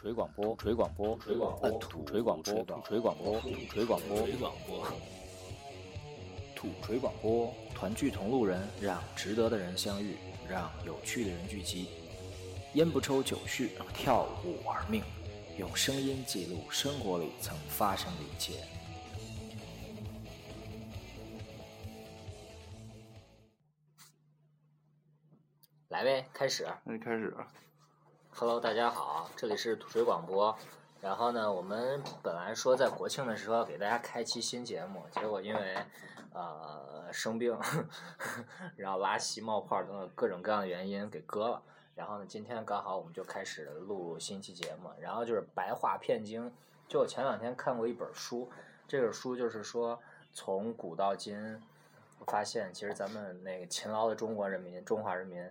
锤广播，锤广播，锤广播，土锤广播，土锤广播，土锤广播，锤广播，土锤广播，团聚同路人，让值得的人相遇，让有趣的人聚集。烟不抽酒续，跳舞玩命，用声音记录生活里曾发生的一切。来呗，开始。那就开始。Hello，大家好，这里是土水广播。然后呢，我们本来说在国庆的时候给大家开期新节目，结果因为呃生病，然后拉稀、冒泡等等各种各样的原因给搁了。然后呢，今天刚好我们就开始录新期节目。然后就是白话骗经，就我前两天看过一本书，这本书就是说从古到今，发现其实咱们那个勤劳的中国人民、中华人民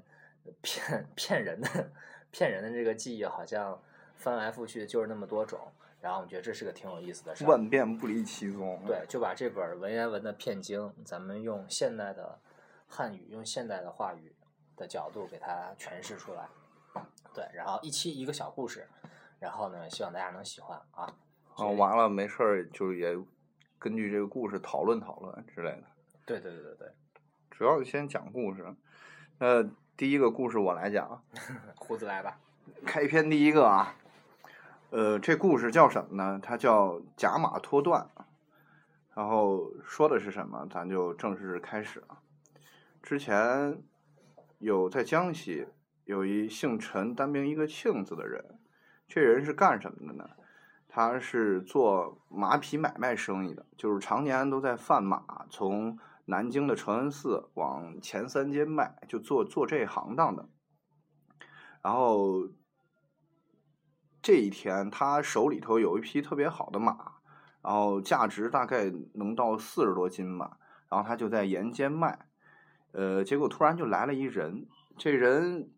骗骗人的。骗人的这个记忆好像翻来覆去就是那么多种，然后我觉得这是个挺有意思的事儿。万变不离其宗。对，就把这本文言文的骗经，咱们用现代的汉语，用现代的话语的角度给它诠释出来。对，然后一期一个小故事，然后呢，希望大家能喜欢啊。啊，完了没事儿就也根据这个故事讨论讨论之类的。对对对对对，主要先讲故事。那第一个故事我来讲。胡子来吧。开篇第一个啊，呃，这故事叫什么呢？它叫甲马脱段。然后说的是什么？咱就正式开始了。之前有在江西有一姓陈单名一个庆字的人，这人是干什么的呢？他是做马匹买卖生意的，就是常年都在贩马，从南京的承恩寺往前三街卖，就做做这行当的。然后这一天，他手里头有一匹特别好的马，然后价值大概能到四十多斤吧。然后他就在沿街卖，呃，结果突然就来了一人，这人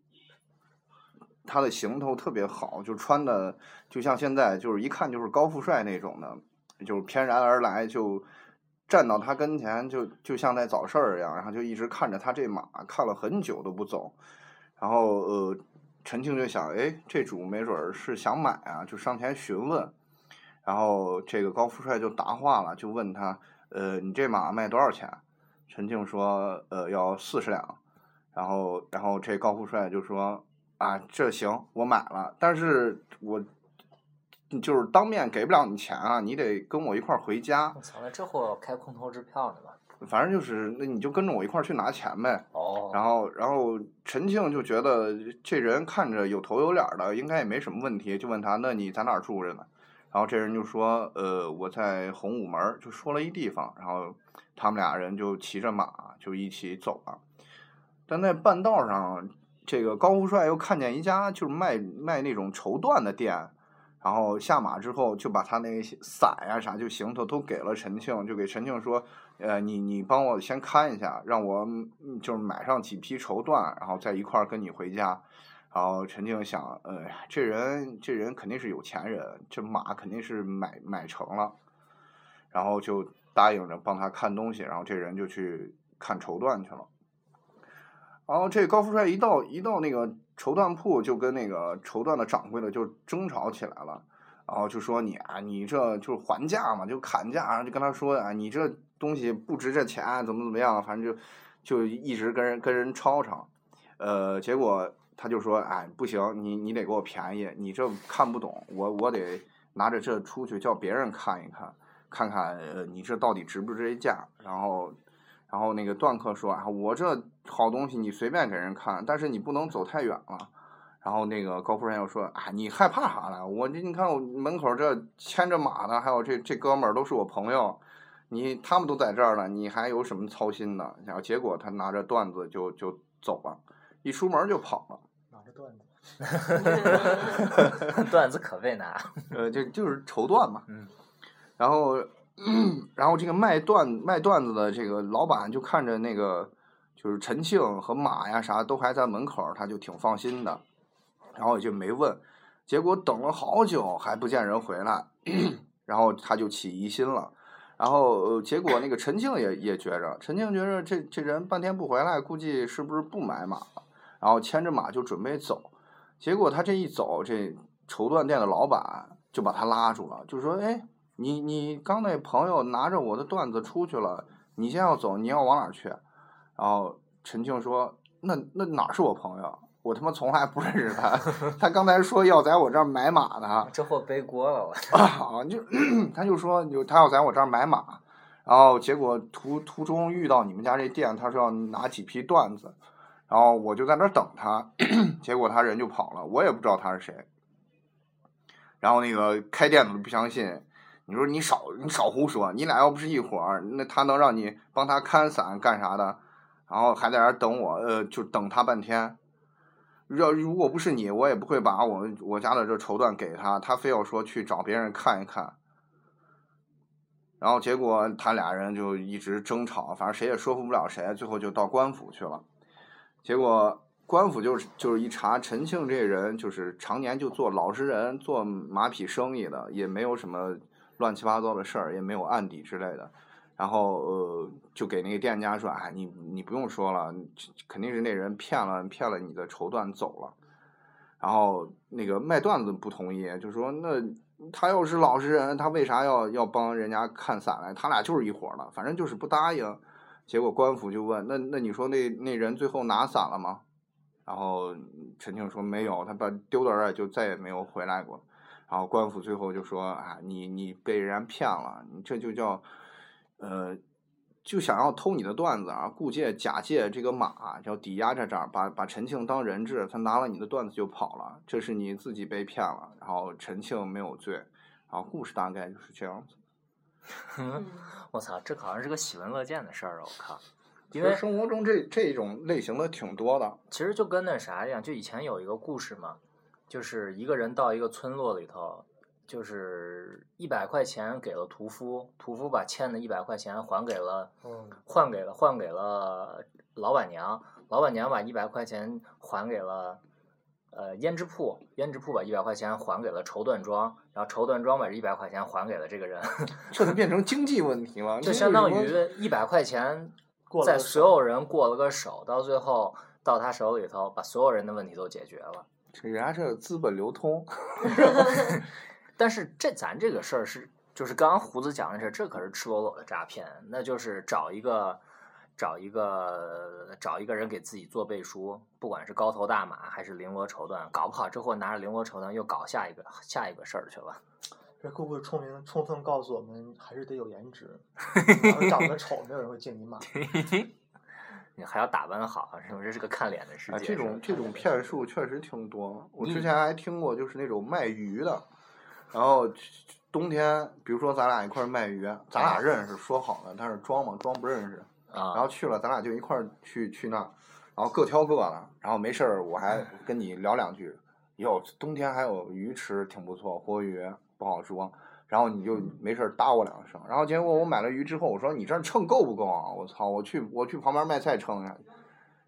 他的行头特别好，就穿的就像现在就是一看就是高富帅那种的，就是翩然而来，就站到他跟前，就就像在找事儿一样，然后就一直看着他这马，看了很久都不走。然后呃，陈庆就想，哎，这主没准是想买啊，就上前询问。然后这个高富帅就答话了，就问他，呃，你这马卖多少钱？陈庆说，呃，要四十两。然后，然后这高富帅就说，啊，这行，我买了，但是我就是当面给不了你钱啊，你得跟我一块儿回家。我操，那这货开空头支票呢吧？反正就是，那你就跟着我一块儿去拿钱呗。哦。然后，然后陈庆就觉得这人看着有头有脸的，应该也没什么问题，就问他：“那你在哪儿住着呢？”然后这人就说：“呃，我在洪武门儿。”就说了一地方。然后他们俩人就骑着马就一起走了。但在半道上，这个高富帅又看见一家就是卖卖那种绸缎的店。然后下马之后，就把他那伞呀啥就行头都给了陈庆，就给陈庆说：“呃，你你帮我先看一下，让我就是买上几匹绸缎，然后再一块儿跟你回家。”然后陈庆想：“呃，这人这人肯定是有钱人，这马肯定是买买成了。”然后就答应着帮他看东西，然后这人就去看绸缎去了。然后这高富帅一到一到那个绸缎铺，就跟那个绸缎的掌柜的就争吵起来了，然后就说你啊，你这就是还价嘛，就砍价，然后就跟他说啊，你这东西不值这钱，怎么怎么样，反正就就一直跟人跟人吵吵，呃，结果他就说，哎，不行，你你得给我便宜，你这看不懂，我我得拿着这出去叫别人看一看，看看呃你这到底值不值这价，然后。然后那个段客说啊，我这好东西你随便给人看，但是你不能走太远了。然后那个高夫人又说啊，你害怕啥了？我这你看我门口这牵着马的，还有这这哥们儿都是我朋友，你他们都在这儿了，你还有什么操心的？然后结果他拿着段子就就走了，一出门就跑了。拿着段子，段子可费拿。呃，就就是绸缎嘛。嗯。然后。然后这个卖段卖段子的这个老板就看着那个就是陈庆和马呀啥都还在门口，他就挺放心的，然后也就没问。结果等了好久还不见人回来，然后他就起疑心了。然后、结果那个陈庆也也觉着，陈庆觉着这这人半天不回来，估计是不是不买马了？然后牵着马就准备走。结果他这一走，这绸缎店的老板就把他拉住了，就说：“哎，你你刚那朋友拿着我的缎子出去了，你先要走，你要往哪儿去？”然后陈庆说：“那那哪是我朋友？我他妈从来不认识他，他刚才说要在我这儿买马呢。”这货背锅了，我。啊，就 他就说就他要在我这儿买马，然后结果途途中遇到你们家这店，他说要拿几批缎子，然后我就在那儿等他，结果他人就跑了，我也不知道他是谁。然后那个开店的不相信，你说你少你少胡说，你俩要不是一伙儿，那他能让你帮他看伞干啥的？然后还在那儿等我，呃，就等他半天。要如果不是你，我也不会把我我家的这绸缎给他，他非要说去找别人看一看。然后结果他俩人就一直争吵，反正谁也说服不了谁，最后就到官府去了。结果官府就是就是一查，陈庆这人就是常年就做老实人，做马匹生意的，也没有什么乱七八糟的事儿，也没有案底之类的。然后呃，就给那个店家说：“哎，你你不用说了，肯定是那人骗了骗了你的绸缎走了。”然后那个卖缎子不同意，就说：“那他要是老实人，他为啥要要帮人家看伞来？他俩就是一伙的，反正就是不答应。”结果官府就问：“那那你说那那人最后拿伞了吗？”然后陈庆说：“没有，他把丢到这儿就再也没有回来过。”然后官府最后就说：“啊，你你被人家骗了，你这就叫。”呃，就想要偷你的段子啊，故借假借这个马，要抵押在这儿，把把陈庆当人质，他拿了你的段子就跑了，这是你自己被骗了，然后陈庆没有罪，然后故事大概就是这样子。我操，这好像是个喜闻乐见的事儿啊！我靠，因为生活中这这种类型的挺多的。其实就跟那啥一样，就以前有一个故事嘛，就是一个人到一个村落里头。就是一百块钱给了屠夫，屠夫把欠的一百块钱还给了，换给了换给了老板娘，老板娘把一百块钱还给了呃胭脂铺，胭脂铺把一百块钱还给了绸缎庄，然后绸缎庄把这一百块钱还给了这个人，这就变成经济问题了。就相当于一百块钱在所有人过了个手，到最后到他手里头，把所有人的问题都解决了。这人家这资本流通。但是这咱这个事儿是，就是刚刚胡子讲的这，这可是赤裸裸的诈骗。那就是找一个，找一个，找一个人给自己做背书，不管是高头大马还是绫罗绸缎，搞不好这货拿着绫罗绸缎又搞下一个下一个事儿去了。这会不会充明充分告诉我们，还是得有颜值？长得丑，没有人会敬你马。你还要打扮好，是不？这是个看脸的世界。这种这种骗术确实挺多。我之前还听过，就是那种卖鱼的。然后冬天，比如说咱俩一块儿卖鱼，咱俩认识，说好了，但是装嘛，装不认识。啊。然后去了，咱俩就一块儿去去那儿，然后各挑各的。然后没事儿，我还跟你聊两句。哟，冬天还有鱼吃，挺不错，活鱼不好说。然后你就没事儿搭我两声。然后结果我买了鱼之后，我说你这秤够不够啊？我操！我去我去旁边卖菜称一下。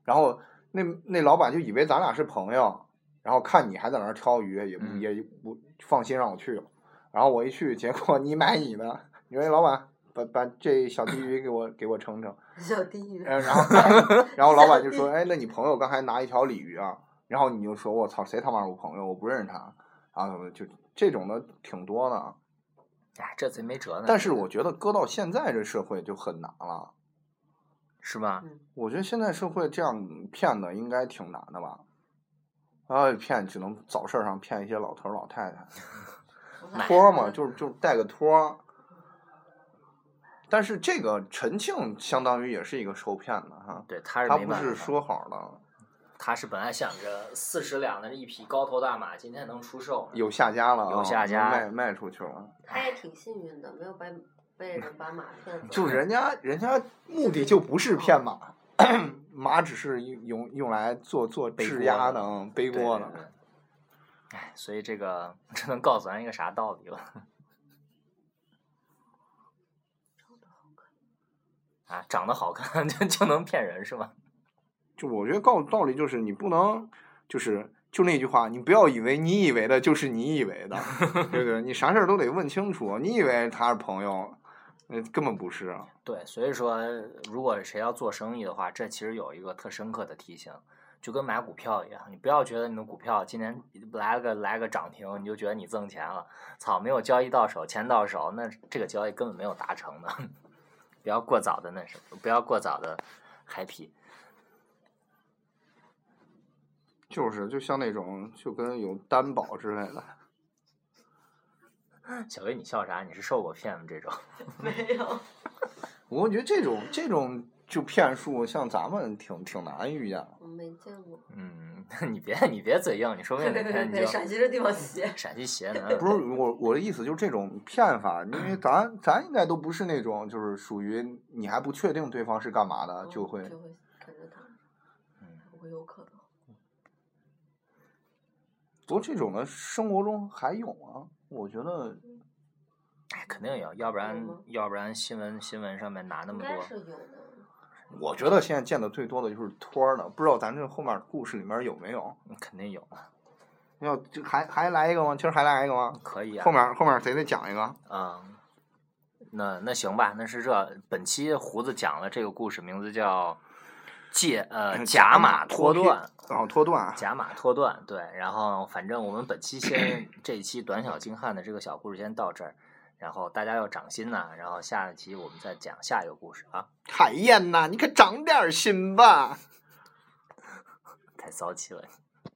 然后那那老板就以为咱俩是朋友。然后看你还在那儿挑鱼，也不也不放心让我去了。然后我一去，结果你买你的，你说老板把把这小鲫鱼给我给我称称。小鲫鱼。然后 然后老板就说：“哎，那你朋友刚才拿一条鲤鱼啊？”然后你就说：“我操，谁他妈是我朋友？我不认识他。”然后就这种的挺多的。哎，这贼没辙呢。但是我觉得搁到现在这社会就很难了。是吧？我觉得现在社会这样骗的应该挺难的吧。啊，骗只能早市上骗一些老头老太太，托嘛，就是就带个托。但是这个陈庆相当于也是一个受骗的哈，对，他是他不是说好的，他是本来想着四十两的一匹高头大马，今天能出售，有下家了，有下家卖卖出去了。他也挺幸运的，没有被被人把马骗走。就人家人家目的就不是骗马。马只是用用来做做质押的，背锅的。哎，所以这个这能告诉咱一个啥道理了？啊，长得好看 就就能骗人是吗？就我觉得告道理就是你不能就是就那句话，你不要以为你以为的就是你以为的，对不对？你啥事儿都得问清楚。你以为他是朋友？那根本不是啊！对，所以说，如果谁要做生意的话，这其实有一个特深刻的提醒，就跟买股票一样，你不要觉得你的股票今天来了个来个涨停，你就觉得你挣钱了。操，没有交易到手，钱到手，那这个交易根本没有达成的。不要过早的那什么，不要过早的 happy。就是就像那种就跟有担保之类的，小薇，你笑啥？你是受过骗吗？这种？没有，我觉得这种这种就骗术，像咱们挺挺难遇见的。我没见过。嗯，你别你别嘴硬，你说不定哪天你就陕西这地方邪。陕西邪呢？不是我我的意思，就是这种骗法，因为 咱咱应该都不是那种，就是属于你还不确定对方是干嘛的，就会嗯就会跟着他，嗯，我有可能。不过这种的生活中还有啊，我觉得哎，肯定有，要不然要不然新闻新闻上面拿那么多。是有的。我觉得现在见的最多的就是托儿的，不知道咱这后面故事里面有没有？嗯肯定有，要就还还来一个吗？今儿还来一个吗？可以啊。后面后面谁得讲一个？嗯，那那行吧，那是这本期胡子讲了这个故事，名字叫借呃假马脱断，然后脱断，假马脱断。对，然后反正我们本期先这一期短小精悍的这个小故事先到这儿，然后大家要长心呐，然后下一期我们再讲下一个故事啊，海燕呐，你可长点心吧。太骚气了。